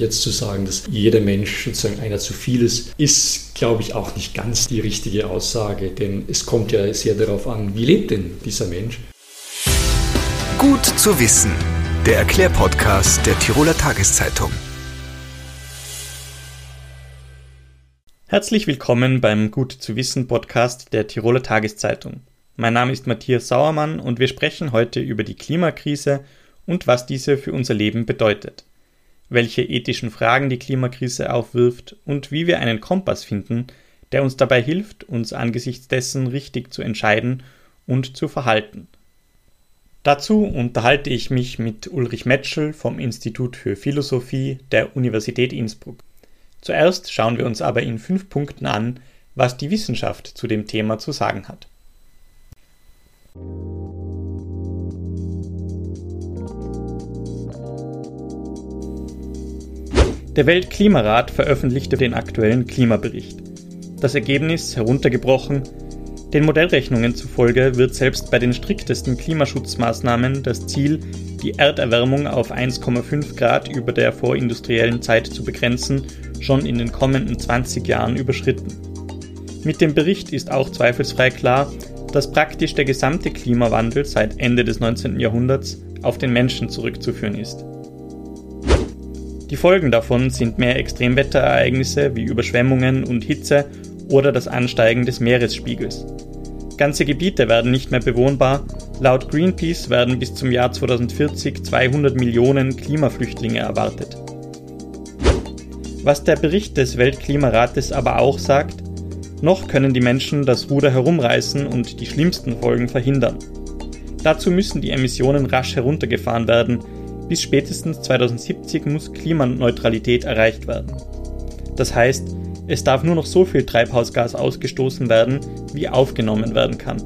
Jetzt zu sagen, dass jeder Mensch sozusagen einer zu viel ist, ist, glaube ich, auch nicht ganz die richtige Aussage, denn es kommt ja sehr darauf an, wie lebt denn dieser Mensch. Gut zu wissen, der Erklärpodcast der Tiroler Tageszeitung. Herzlich willkommen beim Gut zu wissen Podcast der Tiroler Tageszeitung. Mein Name ist Matthias Sauermann und wir sprechen heute über die Klimakrise und was diese für unser Leben bedeutet welche ethischen Fragen die Klimakrise aufwirft und wie wir einen Kompass finden, der uns dabei hilft, uns angesichts dessen richtig zu entscheiden und zu verhalten. Dazu unterhalte ich mich mit Ulrich Metschel vom Institut für Philosophie der Universität Innsbruck. Zuerst schauen wir uns aber in fünf Punkten an, was die Wissenschaft zu dem Thema zu sagen hat. Der Weltklimarat veröffentlichte den aktuellen Klimabericht. Das Ergebnis heruntergebrochen, den Modellrechnungen zufolge wird selbst bei den striktesten Klimaschutzmaßnahmen das Ziel, die Erderwärmung auf 1,5 Grad über der vorindustriellen Zeit zu begrenzen, schon in den kommenden 20 Jahren überschritten. Mit dem Bericht ist auch zweifelsfrei klar, dass praktisch der gesamte Klimawandel seit Ende des 19. Jahrhunderts auf den Menschen zurückzuführen ist. Die Folgen davon sind mehr Extremwetterereignisse wie Überschwemmungen und Hitze oder das Ansteigen des Meeresspiegels. Ganze Gebiete werden nicht mehr bewohnbar. Laut Greenpeace werden bis zum Jahr 2040 200 Millionen Klimaflüchtlinge erwartet. Was der Bericht des Weltklimarates aber auch sagt, noch können die Menschen das Ruder herumreißen und die schlimmsten Folgen verhindern. Dazu müssen die Emissionen rasch heruntergefahren werden, bis spätestens 2070 muss Klimaneutralität erreicht werden. Das heißt, es darf nur noch so viel Treibhausgas ausgestoßen werden, wie aufgenommen werden kann.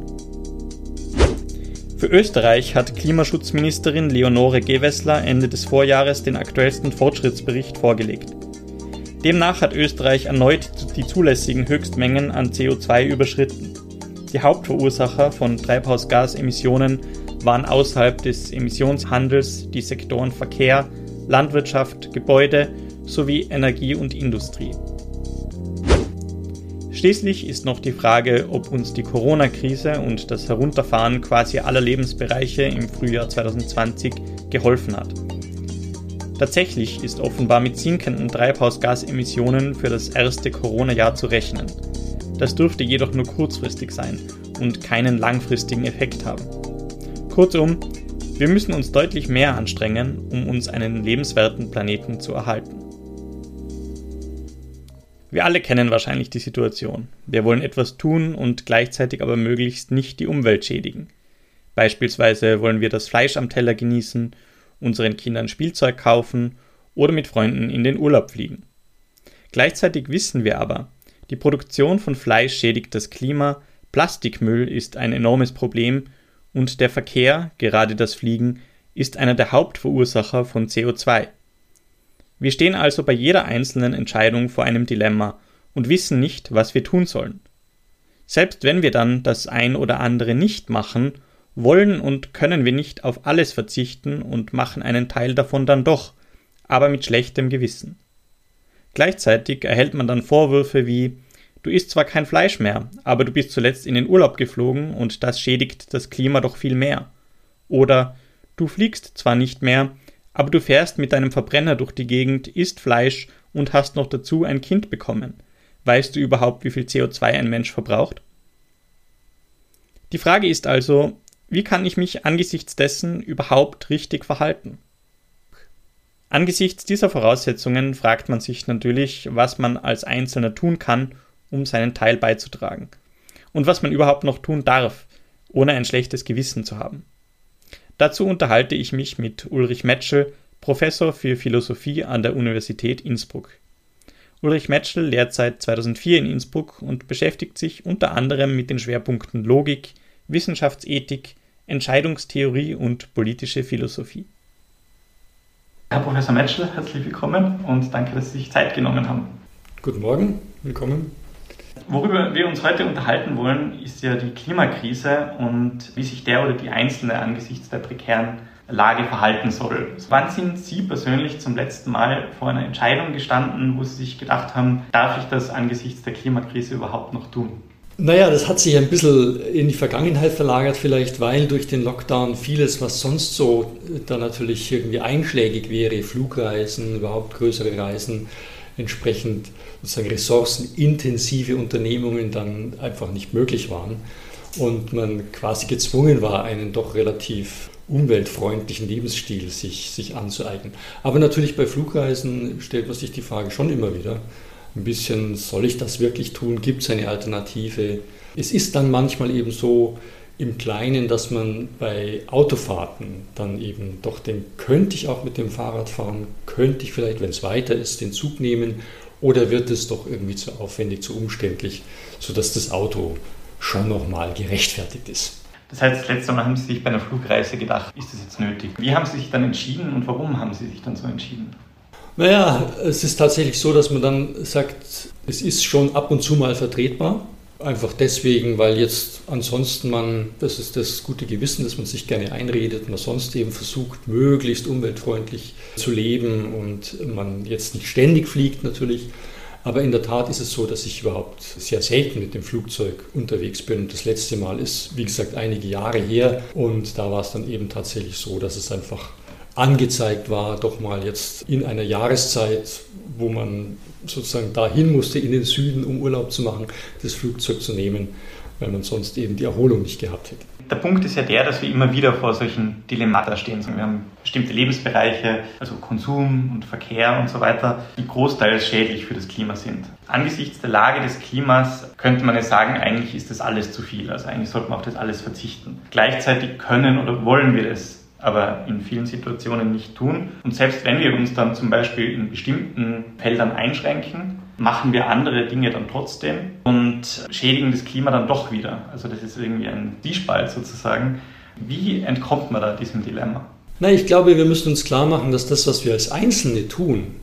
Für Österreich hat Klimaschutzministerin Leonore Gewessler Ende des Vorjahres den aktuellsten Fortschrittsbericht vorgelegt. Demnach hat Österreich erneut die zulässigen Höchstmengen an CO2 überschritten. Die Hauptverursacher von Treibhausgasemissionen waren außerhalb des Emissionshandels die Sektoren Verkehr, Landwirtschaft, Gebäude sowie Energie und Industrie. Schließlich ist noch die Frage, ob uns die Corona-Krise und das Herunterfahren quasi aller Lebensbereiche im Frühjahr 2020 geholfen hat. Tatsächlich ist offenbar mit sinkenden Treibhausgasemissionen für das erste Corona-Jahr zu rechnen. Das dürfte jedoch nur kurzfristig sein und keinen langfristigen Effekt haben. Kurzum, wir müssen uns deutlich mehr anstrengen, um uns einen lebenswerten Planeten zu erhalten. Wir alle kennen wahrscheinlich die Situation. Wir wollen etwas tun und gleichzeitig aber möglichst nicht die Umwelt schädigen. Beispielsweise wollen wir das Fleisch am Teller genießen, unseren Kindern Spielzeug kaufen oder mit Freunden in den Urlaub fliegen. Gleichzeitig wissen wir aber, die Produktion von Fleisch schädigt das Klima, Plastikmüll ist ein enormes Problem und der Verkehr, gerade das Fliegen, ist einer der Hauptverursacher von CO2. Wir stehen also bei jeder einzelnen Entscheidung vor einem Dilemma und wissen nicht, was wir tun sollen. Selbst wenn wir dann das ein oder andere nicht machen, wollen und können wir nicht auf alles verzichten und machen einen Teil davon dann doch, aber mit schlechtem Gewissen. Gleichzeitig erhält man dann Vorwürfe wie Du isst zwar kein Fleisch mehr, aber du bist zuletzt in den Urlaub geflogen und das schädigt das Klima doch viel mehr. Oder du fliegst zwar nicht mehr, aber du fährst mit deinem Verbrenner durch die Gegend, isst Fleisch und hast noch dazu ein Kind bekommen. Weißt du überhaupt, wie viel CO2 ein Mensch verbraucht? Die Frage ist also, wie kann ich mich angesichts dessen überhaupt richtig verhalten? Angesichts dieser Voraussetzungen fragt man sich natürlich, was man als Einzelner tun kann, um seinen Teil beizutragen. Und was man überhaupt noch tun darf, ohne ein schlechtes Gewissen zu haben. Dazu unterhalte ich mich mit Ulrich Metschel, Professor für Philosophie an der Universität Innsbruck. Ulrich Metschel lehrt seit 2004 in Innsbruck und beschäftigt sich unter anderem mit den Schwerpunkten Logik, Wissenschaftsethik, Entscheidungstheorie und politische Philosophie. Herr Professor Metschel, herzlich willkommen und danke, dass Sie sich Zeit genommen haben. Guten Morgen, willkommen. Worüber wir uns heute unterhalten wollen, ist ja die Klimakrise und wie sich der oder die Einzelne angesichts der prekären Lage verhalten soll. Wann sind Sie persönlich zum letzten Mal vor einer Entscheidung gestanden, wo Sie sich gedacht haben, darf ich das angesichts der Klimakrise überhaupt noch tun? Naja, das hat sich ein bisschen in die Vergangenheit verlagert, vielleicht weil durch den Lockdown vieles, was sonst so da natürlich irgendwie einschlägig wäre, Flugreisen, überhaupt größere Reisen, entsprechend sozusagen ressourcenintensive Unternehmungen dann einfach nicht möglich waren und man quasi gezwungen war, einen doch relativ umweltfreundlichen Lebensstil sich, sich anzueignen. Aber natürlich bei Flugreisen stellt man sich die Frage schon immer wieder, ein bisschen, soll ich das wirklich tun? Gibt es eine Alternative? Es ist dann manchmal eben so im Kleinen, dass man bei Autofahrten dann eben doch denkt, könnte ich auch mit dem Fahrrad fahren? Könnte ich vielleicht, wenn es weiter ist, den Zug nehmen? Oder wird es doch irgendwie zu aufwendig, zu umständlich, sodass das Auto schon nochmal gerechtfertigt ist? Das heißt, das letzte Mal haben Sie sich bei einer Flugreise gedacht, ist das jetzt nötig? Wie haben Sie sich dann entschieden und warum haben Sie sich dann so entschieden? Naja, es ist tatsächlich so, dass man dann sagt, es ist schon ab und zu mal vertretbar. Einfach deswegen, weil jetzt ansonsten man, das ist das gute Gewissen, dass man sich gerne einredet, man sonst eben versucht, möglichst umweltfreundlich zu leben und man jetzt nicht ständig fliegt natürlich. Aber in der Tat ist es so, dass ich überhaupt sehr selten mit dem Flugzeug unterwegs bin. Das letzte Mal ist, wie gesagt, einige Jahre her und da war es dann eben tatsächlich so, dass es einfach angezeigt war, doch mal jetzt in einer Jahreszeit, wo man sozusagen dahin musste in den Süden, um Urlaub zu machen, das Flugzeug zu nehmen, weil man sonst eben die Erholung nicht gehabt hätte. Der Punkt ist ja der, dass wir immer wieder vor solchen Dilemmata stehen. Wir haben bestimmte Lebensbereiche, also Konsum und Verkehr und so weiter, die großteils schädlich für das Klima sind. Angesichts der Lage des Klimas könnte man ja sagen, eigentlich ist das alles zu viel. Also eigentlich sollte man auf das alles verzichten. Gleichzeitig können oder wollen wir das aber in vielen Situationen nicht tun. Und selbst wenn wir uns dann zum Beispiel in bestimmten Feldern einschränken, machen wir andere Dinge dann trotzdem und schädigen das Klima dann doch wieder. Also das ist irgendwie ein Diespalt sozusagen. Wie entkommt man da diesem Dilemma? Na, ich glaube, wir müssen uns klar machen, dass das, was wir als Einzelne tun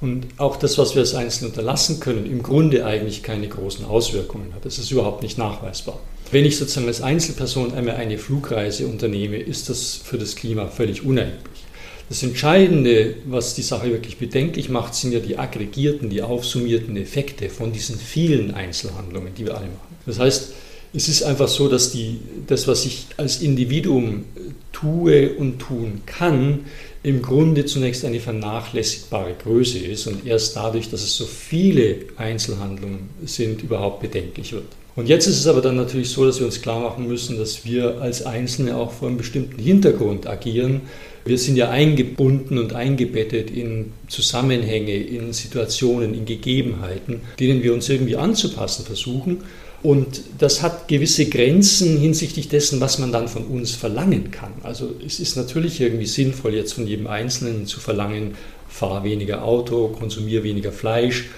und auch das, was wir als Einzelne unterlassen können, im Grunde eigentlich keine großen Auswirkungen hat. Das ist überhaupt nicht nachweisbar. Wenn ich sozusagen als Einzelperson einmal eine Flugreise unternehme, ist das für das Klima völlig unerheblich. Das Entscheidende, was die Sache wirklich bedenklich macht, sind ja die aggregierten, die aufsummierten Effekte von diesen vielen Einzelhandlungen, die wir alle machen. Das heißt, es ist einfach so, dass die, das, was ich als Individuum tue und tun kann, im Grunde zunächst eine vernachlässigbare Größe ist und erst dadurch, dass es so viele Einzelhandlungen sind, überhaupt bedenklich wird. Und jetzt ist es aber dann natürlich so, dass wir uns klar machen müssen, dass wir als Einzelne auch vor einem bestimmten Hintergrund agieren. Wir sind ja eingebunden und eingebettet in Zusammenhänge, in Situationen, in Gegebenheiten, denen wir uns irgendwie anzupassen versuchen. Und das hat gewisse Grenzen hinsichtlich dessen, was man dann von uns verlangen kann. Also es ist natürlich irgendwie sinnvoll, jetzt von jedem Einzelnen zu verlangen, fahr weniger Auto, konsumier weniger Fleisch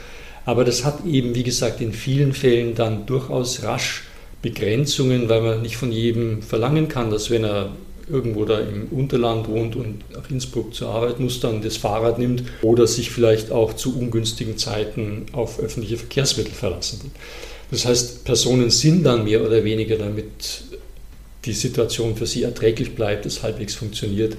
aber das hat eben, wie gesagt, in vielen Fällen dann durchaus rasch Begrenzungen, weil man nicht von jedem verlangen kann, dass wenn er irgendwo da im Unterland wohnt und nach Innsbruck zur Arbeit muss, dann das Fahrrad nimmt oder sich vielleicht auch zu ungünstigen Zeiten auf öffentliche Verkehrsmittel verlassen will. Das heißt, Personen sind dann mehr oder weniger damit die Situation für sie erträglich bleibt, es halbwegs funktioniert,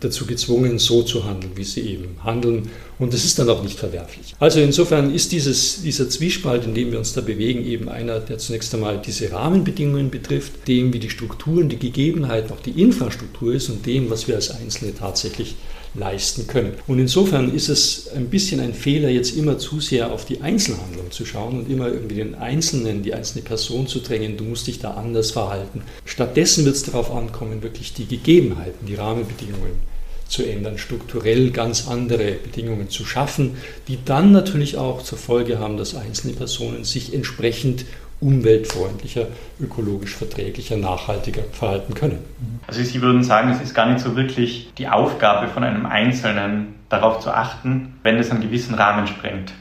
dazu gezwungen, so zu handeln, wie sie eben handeln. Und das ist dann auch nicht verwerflich. Also insofern ist dieses, dieser Zwiespalt, in dem wir uns da bewegen, eben einer, der zunächst einmal diese Rahmenbedingungen betrifft, dem, wie die Strukturen, die Gegebenheiten, auch die Infrastruktur ist und dem, was wir als Einzelne tatsächlich leisten können. Und insofern ist es ein bisschen ein Fehler, jetzt immer zu sehr auf die Einzelhandlung zu schauen und immer irgendwie den Einzelnen, die einzelne Person zu drängen, du musst dich da anders verhalten. Stattdessen wird es darauf ankommen, wirklich die Gegebenheiten, die Rahmenbedingungen zu ändern, strukturell ganz andere Bedingungen zu schaffen, die dann natürlich auch zur Folge haben, dass einzelne Personen sich entsprechend umweltfreundlicher, ökologisch verträglicher, nachhaltiger verhalten können. Also Sie würden sagen, es ist gar nicht so wirklich die Aufgabe von einem Einzelnen, darauf zu achten, wenn es einen gewissen Rahmen sprengt.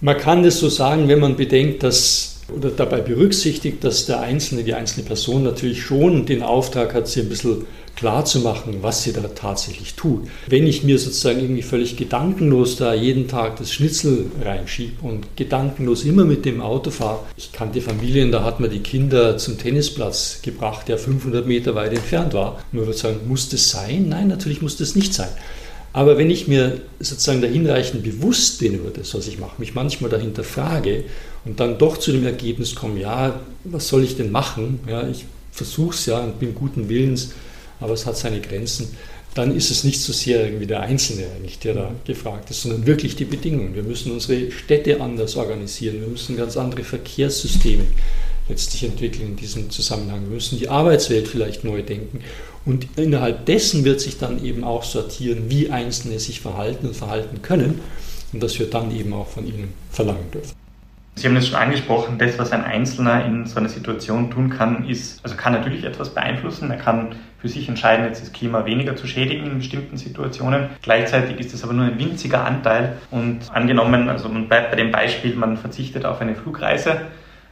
Man kann das so sagen, wenn man bedenkt, dass oder dabei berücksichtigt, dass der Einzelne, die einzelne Person natürlich schon den Auftrag hat, sie ein bisschen klar zu machen, was sie da tatsächlich tut. Wenn ich mir sozusagen irgendwie völlig gedankenlos da jeden Tag das Schnitzel reinschiebe und gedankenlos immer mit dem Auto fahre, ich kannte Familien, da hat man die Kinder zum Tennisplatz gebracht, der 500 Meter weit entfernt war. Und man würde sagen, muss das sein? Nein, natürlich muss das nicht sein. Aber wenn ich mir sozusagen da hinreichend bewusst bin über das, was ich mache, mich manchmal dahinter frage und dann doch zu dem Ergebnis komme, ja, was soll ich denn machen? Ja, ich versuche es ja und bin guten Willens, aber es hat seine Grenzen. Dann ist es nicht so sehr irgendwie der Einzelne eigentlich, der da gefragt ist, sondern wirklich die Bedingungen. Wir müssen unsere Städte anders organisieren, wir müssen ganz andere Verkehrssysteme letztlich entwickeln in diesem Zusammenhang. Wir müssen die Arbeitswelt vielleicht neu denken. Und innerhalb dessen wird sich dann eben auch sortieren, wie Einzelne sich verhalten und verhalten können und dass wir dann eben auch von ihnen verlangen dürfen. Sie haben es schon angesprochen, das, was ein Einzelner in so einer Situation tun kann, ist, also kann natürlich etwas beeinflussen. Er kann für sich entscheiden, jetzt das Klima weniger zu schädigen in bestimmten Situationen. Gleichzeitig ist es aber nur ein winziger Anteil. Und angenommen, also man bleibt bei dem Beispiel, man verzichtet auf eine Flugreise,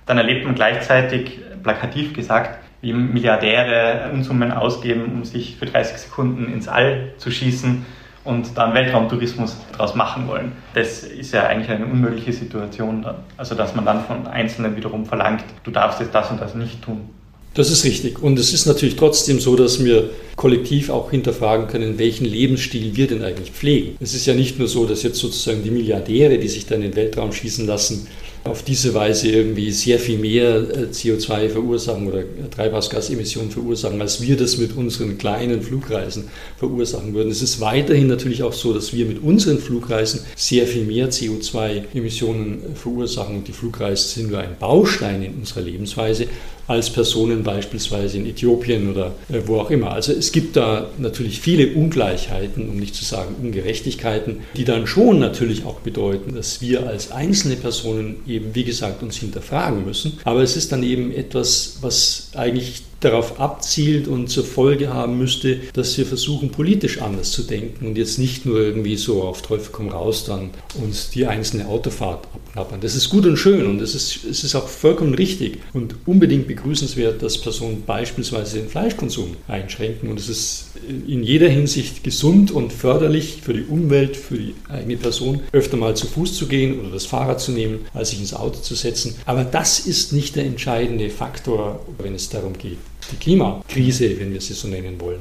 dann erlebt man gleichzeitig, plakativ gesagt, wie Milliardäre Unsummen ausgeben, um sich für 30 Sekunden ins All zu schießen und dann Weltraumtourismus daraus machen wollen. Das ist ja eigentlich eine unmögliche Situation dann. Also dass man dann von Einzelnen wiederum verlangt, du darfst jetzt das und das nicht tun. Das ist richtig. Und es ist natürlich trotzdem so, dass wir kollektiv auch hinterfragen können, welchen Lebensstil wir denn eigentlich pflegen. Es ist ja nicht nur so, dass jetzt sozusagen die Milliardäre, die sich da in den Weltraum schießen lassen, auf diese Weise irgendwie sehr viel mehr äh, CO2 verursachen oder Treibhausgasemissionen verursachen, als wir das mit unseren kleinen Flugreisen verursachen würden. Es ist weiterhin natürlich auch so, dass wir mit unseren Flugreisen sehr viel mehr CO2-Emissionen verursachen und die Flugreisen sind nur ein Baustein in unserer Lebensweise als Personen beispielsweise in Äthiopien oder äh, wo auch immer. Also es gibt da natürlich viele Ungleichheiten, um nicht zu sagen Ungerechtigkeiten, die dann schon natürlich auch bedeuten, dass wir als einzelne Personen eben, wie gesagt, uns hinterfragen müssen. Aber es ist dann eben etwas, was eigentlich darauf abzielt und zur Folge haben müsste, dass wir versuchen, politisch anders zu denken und jetzt nicht nur irgendwie so auf Teufel komm raus dann uns die einzelne Autofahrt abknappern. Das ist gut und schön und es ist, es ist auch vollkommen richtig und unbedingt begrüßenswert, dass Personen beispielsweise den Fleischkonsum einschränken und es ist in jeder Hinsicht gesund und förderlich für die Umwelt, für die eigene Person, öfter mal zu Fuß zu gehen oder das Fahrrad zu nehmen, als sich ins Auto zu setzen. Aber das ist nicht der entscheidende Faktor, wenn es darum geht, die Klimakrise, wenn wir sie so nennen wollen,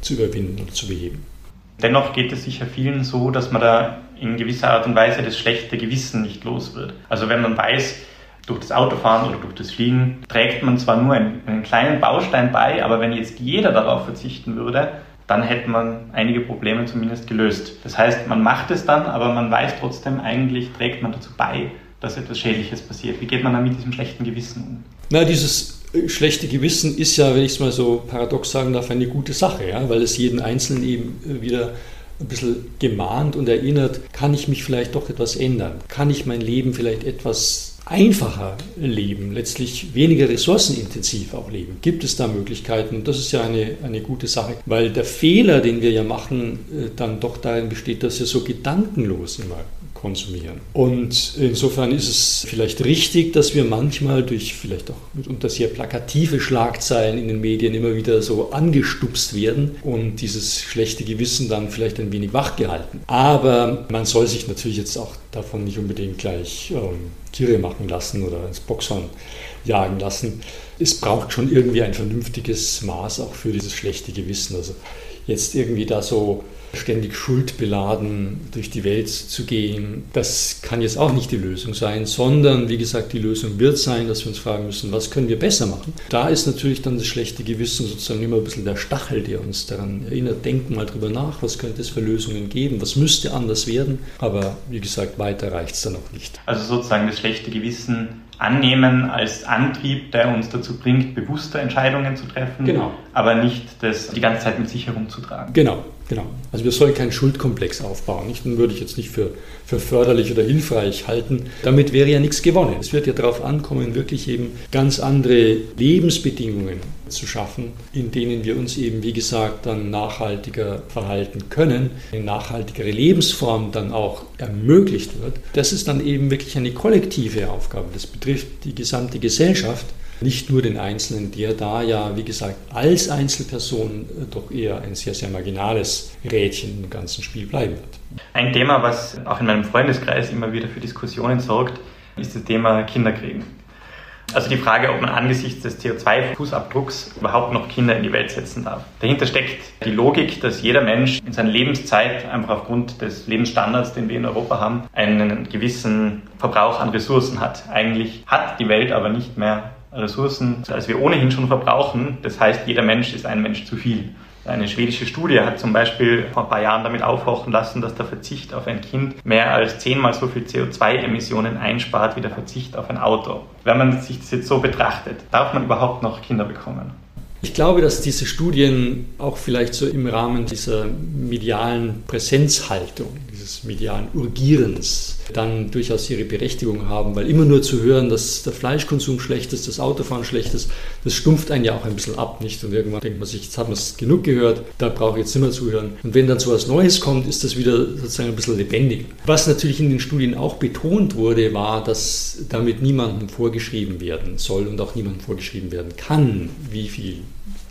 zu überwinden und zu beheben. Dennoch geht es sicher vielen so, dass man da in gewisser Art und Weise das schlechte Gewissen nicht los wird. Also wenn man weiß, durch das Autofahren oder durch das Fliegen trägt man zwar nur einen, einen kleinen Baustein bei, aber wenn jetzt jeder darauf verzichten würde, dann hätte man einige Probleme zumindest gelöst. Das heißt, man macht es dann, aber man weiß trotzdem, eigentlich trägt man dazu bei, dass etwas Schädliches passiert. Wie geht man dann mit diesem schlechten Gewissen um? Na, dieses schlechte Gewissen ist ja, wenn ich es mal so paradox sagen darf, eine gute Sache, ja? weil es jeden Einzelnen eben äh, wieder ein bisschen gemahnt und erinnert, kann ich mich vielleicht doch etwas ändern? Kann ich mein Leben vielleicht etwas einfacher leben, letztlich weniger ressourcenintensiv auch leben? Gibt es da Möglichkeiten? Und das ist ja eine, eine gute Sache, weil der Fehler, den wir ja machen, äh, dann doch darin besteht, dass wir so gedankenlos immer konsumieren. Und insofern ist es vielleicht richtig, dass wir manchmal durch vielleicht auch mitunter sehr plakative Schlagzeilen in den Medien immer wieder so angestupst werden und dieses schlechte Gewissen dann vielleicht ein wenig wachgehalten. Aber man soll sich natürlich jetzt auch davon nicht unbedingt gleich ähm, Tiere machen lassen oder ins Boxhorn jagen lassen. Es braucht schon irgendwie ein vernünftiges Maß auch für dieses schlechte Gewissen. Also jetzt irgendwie da so ständig schuldbeladen durch die Welt zu gehen, das kann jetzt auch nicht die Lösung sein, sondern wie gesagt, die Lösung wird sein, dass wir uns fragen müssen, was können wir besser machen. Da ist natürlich dann das schlechte Gewissen sozusagen immer ein bisschen der Stachel, der uns daran erinnert, denken mal drüber nach, was könnte es für Lösungen geben, was müsste anders werden, aber wie gesagt, weiter reicht es dann auch nicht. Also sozusagen das schlechte Gewissen annehmen als Antrieb, der uns dazu bringt, bewusste Entscheidungen zu treffen, genau. aber nicht das die ganze Zeit mit sich herumzutragen. Genau, Genau. Also wir sollen keinen Schuldkomplex aufbauen. Nicht? Den würde ich jetzt nicht für, für förderlich oder hilfreich halten. Damit wäre ja nichts gewonnen. Es wird ja darauf ankommen, wirklich eben ganz andere Lebensbedingungen zu schaffen, in denen wir uns eben, wie gesagt, dann nachhaltiger verhalten können, eine nachhaltigere Lebensform dann auch ermöglicht wird. Das ist dann eben wirklich eine kollektive Aufgabe. Das betrifft die gesamte Gesellschaft nicht nur den Einzelnen, der da ja, wie gesagt, als Einzelperson doch eher ein sehr, sehr marginales Rädchen im ganzen Spiel bleiben wird. Ein Thema, was auch in meinem Freundeskreis immer wieder für Diskussionen sorgt, ist das Thema Kinderkriegen. Also die Frage, ob man angesichts des CO2-Fußabdrucks überhaupt noch Kinder in die Welt setzen darf. Dahinter steckt die Logik, dass jeder Mensch in seiner Lebenszeit einfach aufgrund des Lebensstandards, den wir in Europa haben, einen gewissen Verbrauch an Ressourcen hat. Eigentlich hat die Welt aber nicht mehr Ressourcen, als wir ohnehin schon verbrauchen. Das heißt, jeder Mensch ist ein Mensch zu viel. Eine schwedische Studie hat zum Beispiel vor ein paar Jahren damit aufhorchen lassen, dass der Verzicht auf ein Kind mehr als zehnmal so viel CO2-Emissionen einspart wie der Verzicht auf ein Auto. Wenn man sich das jetzt so betrachtet, darf man überhaupt noch Kinder bekommen? Ich glaube, dass diese Studien auch vielleicht so im Rahmen dieser medialen Präsenzhaltung, dieses medialen Urgierens, dann durchaus ihre Berechtigung haben, weil immer nur zu hören, dass der Fleischkonsum schlecht ist, das Autofahren schlecht ist, das stumpft einen ja auch ein bisschen ab, nicht? Und irgendwann denkt man sich, jetzt hat man es genug gehört, da brauche ich jetzt nicht mehr zuhören. Und wenn dann so etwas Neues kommt, ist das wieder sozusagen ein bisschen lebendig. Was natürlich in den Studien auch betont wurde, war, dass damit niemandem vorgeschrieben werden soll und auch niemandem vorgeschrieben werden kann, wie viel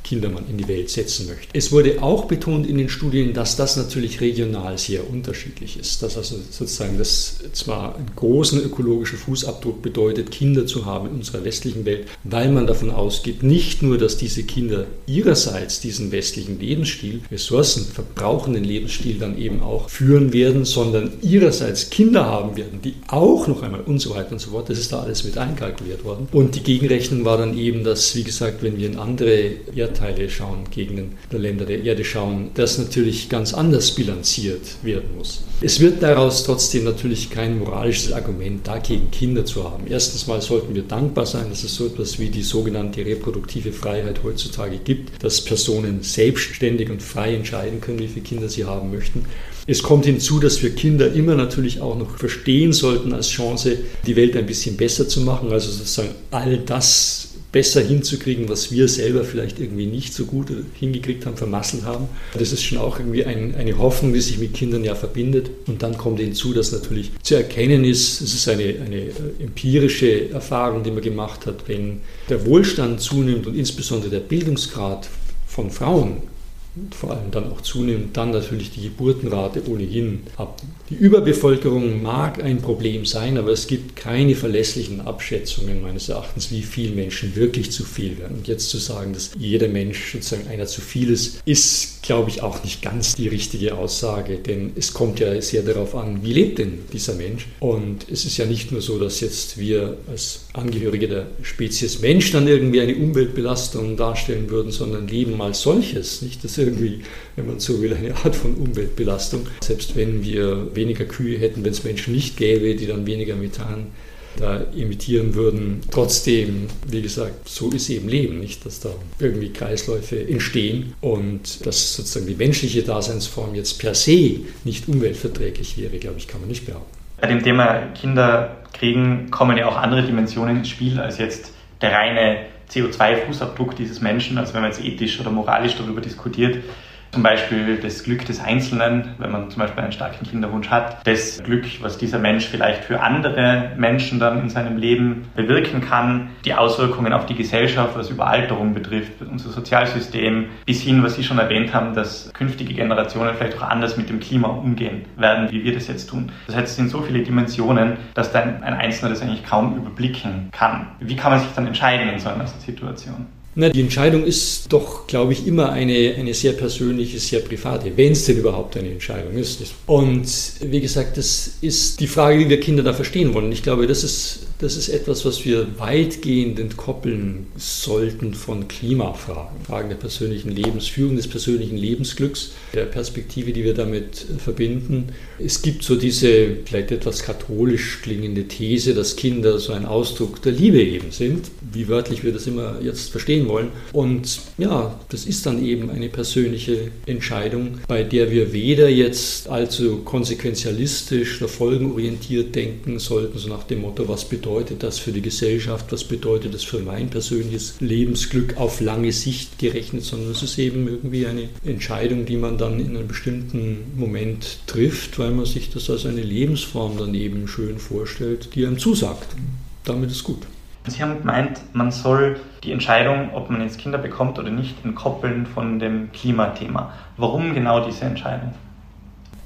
Kinder man in die Welt setzen möchte. Es wurde auch betont in den Studien, dass das natürlich regional sehr unterschiedlich ist. Dass also sozusagen das zwar einen großen ökologischen Fußabdruck bedeutet, Kinder zu haben in unserer westlichen Welt, weil man davon ausgeht, nicht nur, dass diese Kinder ihrerseits diesen westlichen Lebensstil, ressourcenverbrauchenden Lebensstil dann eben auch führen werden, sondern ihrerseits Kinder haben werden, die auch noch einmal und so weiter und so fort. Das ist da alles mit einkalkuliert worden. Und die Gegenrechnung war dann eben, dass, wie gesagt, wenn wir in andere Erdteile Erdteile schauen, Gegenden der Länder der Erde schauen, das natürlich ganz anders bilanziert werden muss. Es wird daraus trotzdem natürlich kein moralisches Argument dagegen, Kinder zu haben. Erstens mal sollten wir dankbar sein, dass es so etwas wie die sogenannte reproduktive Freiheit heutzutage gibt, dass Personen selbstständig und frei entscheiden können, wie viele Kinder sie haben möchten. Es kommt hinzu, dass wir Kinder immer natürlich auch noch verstehen sollten als Chance, die Welt ein bisschen besser zu machen. Also sozusagen all das besser hinzukriegen, was wir selber vielleicht irgendwie nicht so gut hingekriegt haben, vermasselt haben. Das ist schon auch irgendwie ein, eine Hoffnung, die sich mit Kindern ja verbindet. Und dann kommt hinzu, dass natürlich zu erkennen ist, es ist eine, eine äh, empirische Erfahrung, die man gemacht hat, wenn der Wohlstand zunimmt und insbesondere der Bildungsgrad von Frauen vor allem dann auch zunehmend dann natürlich die Geburtenrate ohnehin ab. Die Überbevölkerung mag ein Problem sein, aber es gibt keine verlässlichen Abschätzungen meines Erachtens, wie viele Menschen wirklich zu viel werden. Und jetzt zu sagen, dass jeder Mensch sozusagen einer zu viel ist, ist, glaube ich, auch nicht ganz die richtige Aussage, denn es kommt ja sehr darauf an, wie lebt denn dieser Mensch. Und es ist ja nicht nur so, dass jetzt wir als Angehörige der Spezies Mensch dann irgendwie eine Umweltbelastung darstellen würden, sondern Leben als solches, nicht? Das irgendwie, wenn man so will, eine Art von Umweltbelastung. Selbst wenn wir weniger Kühe hätten, wenn es Menschen nicht gäbe, die dann weniger Methan da emittieren würden. Trotzdem, wie gesagt, so ist eben Leben, nicht, dass da irgendwie Kreisläufe entstehen und dass sozusagen die menschliche Daseinsform jetzt per se nicht umweltverträglich wäre, glaube ich, kann man nicht behaupten. Bei dem Thema Kinderkriegen kommen ja auch andere Dimensionen ins Spiel als jetzt der reine CO2-Fußabdruck dieses Menschen, also wenn man jetzt ethisch oder moralisch darüber diskutiert, zum Beispiel das Glück des Einzelnen, wenn man zum Beispiel einen starken Kinderwunsch hat, das Glück, was dieser Mensch vielleicht für andere Menschen dann in seinem Leben bewirken kann, die Auswirkungen auf die Gesellschaft, was Überalterung betrifft, unser Sozialsystem, bis hin, was Sie schon erwähnt haben, dass künftige Generationen vielleicht auch anders mit dem Klima umgehen werden, wie wir das jetzt tun. Das heißt, es sind so viele Dimensionen, dass dann ein Einzelner das eigentlich kaum überblicken kann. Wie kann man sich dann entscheiden in so einer Situation? Na, die Entscheidung ist doch, glaube ich, immer eine, eine sehr persönliche, sehr private, wenn es denn überhaupt eine Entscheidung ist. Und wie gesagt, das ist die Frage, wie wir Kinder da verstehen wollen. Ich glaube, das ist das ist etwas, was wir weitgehend entkoppeln sollten von Klimafragen, Fragen der persönlichen Lebensführung, des persönlichen Lebensglücks, der Perspektive, die wir damit verbinden. Es gibt so diese vielleicht etwas katholisch klingende These, dass Kinder so ein Ausdruck der Liebe eben sind, wie wörtlich wir das immer jetzt verstehen wollen. Und ja, das ist dann eben eine persönliche Entscheidung, bei der wir weder jetzt allzu konsequenzialistisch oder folgenorientiert denken sollten, so nach dem Motto, was bedeutet das für die Gesellschaft, was bedeutet das für mein persönliches Lebensglück auf lange Sicht gerechnet, sondern es ist eben irgendwie eine Entscheidung, die man dann in einem bestimmten Moment trifft, weil man sich das als eine Lebensform dann eben schön vorstellt, die einem zusagt. Damit ist gut. Sie haben gemeint, man soll die Entscheidung, ob man jetzt Kinder bekommt oder nicht, entkoppeln von dem Klimathema. Warum genau diese Entscheidung?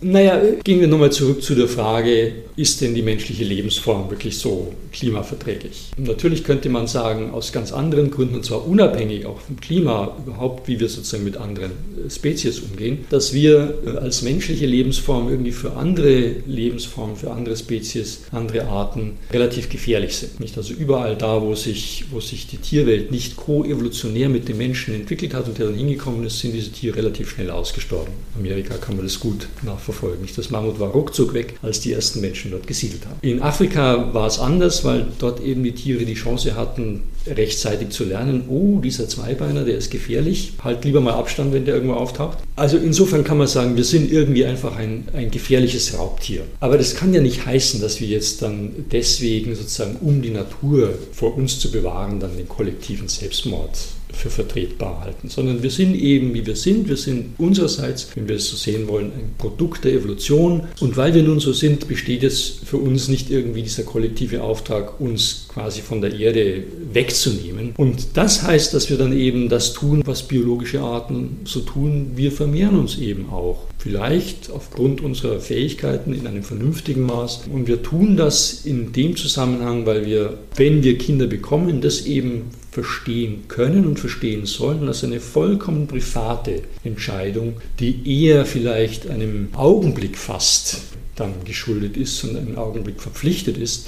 Naja, gehen wir nochmal zurück zu der Frage, ist denn die menschliche Lebensform wirklich so klimaverträglich? natürlich könnte man sagen, aus ganz anderen Gründen, und zwar unabhängig auch vom Klima, überhaupt wie wir sozusagen mit anderen Spezies umgehen, dass wir äh, als menschliche Lebensform irgendwie für andere Lebensformen, für andere Spezies, andere Arten relativ gefährlich sind. Nicht? Also überall da, wo sich, wo sich die Tierwelt nicht koevolutionär mit den Menschen entwickelt hat und der dann hingekommen ist, sind diese Tiere relativ schnell ausgestorben. In Amerika kann man das gut nachverfolgen. Das Mammut war ruckzuck weg, als die ersten Menschen dort gesiedelt haben. In Afrika war es anders, weil dort eben die Tiere die Chance hatten, rechtzeitig zu lernen, oh, dieser Zweibeiner, der ist gefährlich, halt lieber mal Abstand, wenn der irgendwo auftaucht. Also insofern kann man sagen, wir sind irgendwie einfach ein, ein gefährliches Raubtier. Aber das kann ja nicht heißen, dass wir jetzt dann deswegen sozusagen, um die Natur vor uns zu bewahren, dann den kollektiven Selbstmord für vertretbar halten, sondern wir sind eben, wie wir sind. Wir sind unsererseits, wenn wir es so sehen wollen, ein Produkt der Evolution. Und weil wir nun so sind, besteht es für uns nicht irgendwie dieser kollektive Auftrag, uns quasi von der Erde wegzunehmen. Und das heißt, dass wir dann eben das tun, was biologische Arten so tun. Wir vermehren uns eben auch. Vielleicht aufgrund unserer Fähigkeiten in einem vernünftigen Maß. Und wir tun das in dem Zusammenhang, weil wir, wenn wir Kinder bekommen, das eben verstehen können und verstehen sollen als eine vollkommen private Entscheidung, die eher vielleicht einem Augenblick fast dann geschuldet ist und einem Augenblick verpflichtet ist,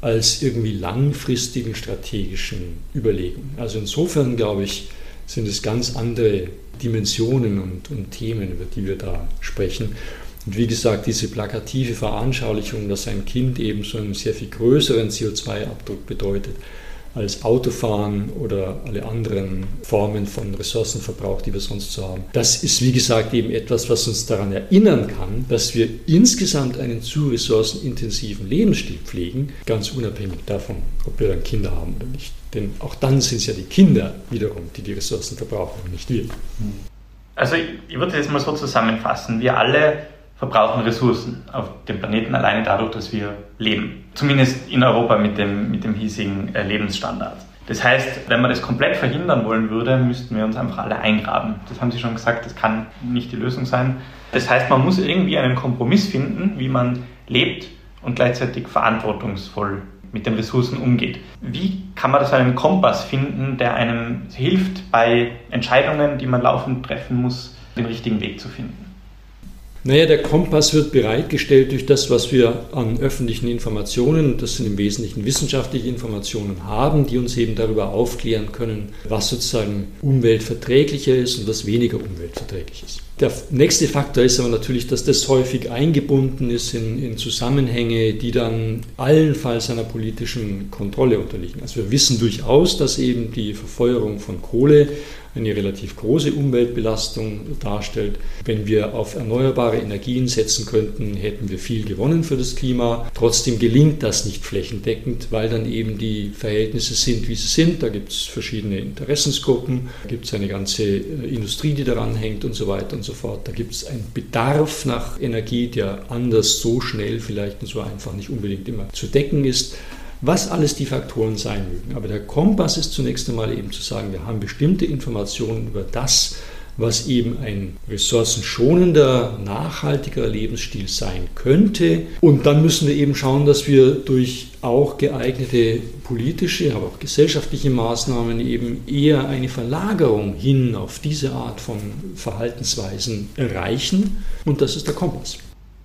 als irgendwie langfristigen strategischen Überlegungen. Also insofern glaube ich, sind es ganz andere Dimensionen und, und Themen, über die wir da sprechen. Und wie gesagt, diese plakative Veranschaulichung, dass ein Kind eben so einen sehr viel größeren CO2-Abdruck bedeutet, als Autofahren oder alle anderen Formen von Ressourcenverbrauch, die wir sonst so haben. Das ist, wie gesagt, eben etwas, was uns daran erinnern kann, dass wir insgesamt einen zu ressourcenintensiven Lebensstil pflegen, ganz unabhängig davon, ob wir dann Kinder haben oder nicht. Denn auch dann sind es ja die Kinder wiederum, die die Ressourcen verbrauchen und nicht wir. Also ich würde das mal so zusammenfassen. Wir alle verbrauchen Ressourcen auf dem Planeten alleine dadurch, dass wir leben. Zumindest in Europa mit dem, mit dem hiesigen äh, Lebensstandard. Das heißt, wenn man das komplett verhindern wollen würde, müssten wir uns einfach alle eingraben. Das haben Sie schon gesagt, das kann nicht die Lösung sein. Das heißt, man muss irgendwie einen Kompromiss finden, wie man lebt und gleichzeitig verantwortungsvoll mit den Ressourcen umgeht. Wie kann man das einen Kompass finden, der einem hilft, bei Entscheidungen, die man laufend treffen muss, den richtigen Weg zu finden? Naja, der Kompass wird bereitgestellt durch das, was wir an öffentlichen Informationen, das sind im Wesentlichen wissenschaftliche Informationen haben, die uns eben darüber aufklären können, was sozusagen umweltverträglicher ist und was weniger umweltverträglich ist. Der nächste Faktor ist aber natürlich, dass das häufig eingebunden ist in, in, Zusammenhänge, die dann allenfalls einer politischen Kontrolle unterliegen. Also wir wissen durchaus, dass eben die Verfeuerung von Kohle eine relativ große Umweltbelastung darstellt. Wenn wir auf erneuerbare Energien setzen könnten, hätten wir viel gewonnen für das Klima. Trotzdem gelingt das nicht flächendeckend, weil dann eben die Verhältnisse sind, wie sie sind. Da gibt es verschiedene Interessensgruppen, da gibt es eine ganze äh, Industrie, die daran hängt und so weiter und so fort. Da gibt es einen Bedarf nach Energie, der anders so schnell vielleicht und so einfach nicht unbedingt immer zu decken ist was alles die Faktoren sein mögen. Aber der Kompass ist zunächst einmal eben zu sagen, wir haben bestimmte Informationen über das, was eben ein ressourcenschonender, nachhaltiger Lebensstil sein könnte. Und dann müssen wir eben schauen, dass wir durch auch geeignete politische, aber auch gesellschaftliche Maßnahmen eben eher eine Verlagerung hin auf diese Art von Verhaltensweisen erreichen. Und das ist der Kompass.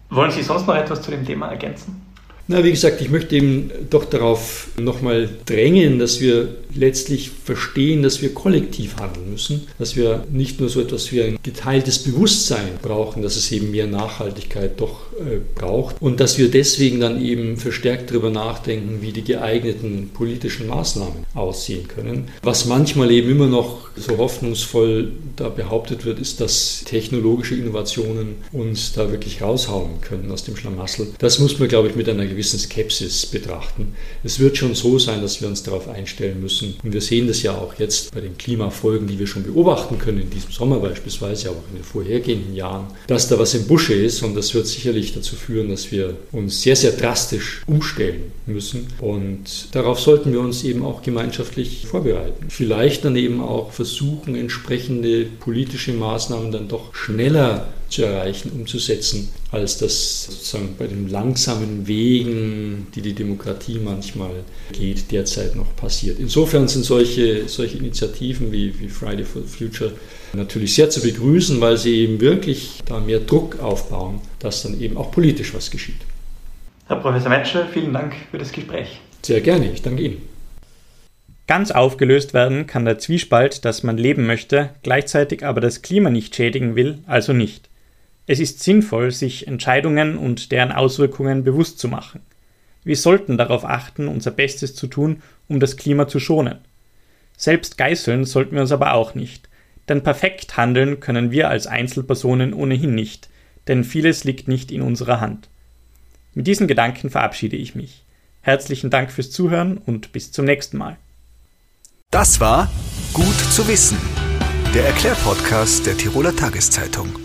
Wollen Sie sonst noch etwas zu dem Thema ergänzen? Na, wie gesagt, ich möchte eben doch darauf nochmal drängen, dass wir letztlich verstehen, dass wir kollektiv handeln müssen, dass wir nicht nur so etwas wie ein geteiltes Bewusstsein brauchen, dass es eben mehr Nachhaltigkeit doch äh, braucht und dass wir deswegen dann eben verstärkt darüber nachdenken, wie die geeigneten politischen Maßnahmen aussehen können. Was manchmal eben immer noch so hoffnungsvoll da behauptet wird, ist, dass technologische Innovationen uns da wirklich raushauen können aus dem Schlamassel. Das muss man, glaube ich, mit einer gewissen Skepsis betrachten. Es wird schon so sein, dass wir uns darauf einstellen müssen. Und wir sehen das ja auch jetzt bei den Klimafolgen, die wir schon beobachten können, in diesem Sommer beispielsweise, aber auch in den vorhergehenden Jahren, dass da was im Busche ist und das wird sicherlich dazu führen, dass wir uns sehr, sehr drastisch umstellen müssen. Und darauf sollten wir uns eben auch gemeinschaftlich vorbereiten. Vielleicht dann eben auch versuchen, entsprechende politische Maßnahmen dann doch schneller zu erreichen, umzusetzen, als das sozusagen bei den langsamen Wegen, die die Demokratie manchmal geht, derzeit noch passiert. Insofern sind solche, solche Initiativen wie, wie Friday for Future natürlich sehr zu begrüßen, weil sie eben wirklich da mehr Druck aufbauen, dass dann eben auch politisch was geschieht. Herr Professor Metscher, vielen Dank für das Gespräch. Sehr gerne, ich danke Ihnen. Ganz aufgelöst werden kann der Zwiespalt, dass man leben möchte, gleichzeitig aber das Klima nicht schädigen will, also nicht. Es ist sinnvoll, sich Entscheidungen und deren Auswirkungen bewusst zu machen. Wir sollten darauf achten, unser Bestes zu tun, um das Klima zu schonen. Selbst geißeln sollten wir uns aber auch nicht, denn perfekt handeln können wir als Einzelpersonen ohnehin nicht, denn vieles liegt nicht in unserer Hand. Mit diesen Gedanken verabschiede ich mich. Herzlichen Dank fürs Zuhören und bis zum nächsten Mal. Das war Gut zu wissen, der Erklärpodcast der Tiroler Tageszeitung.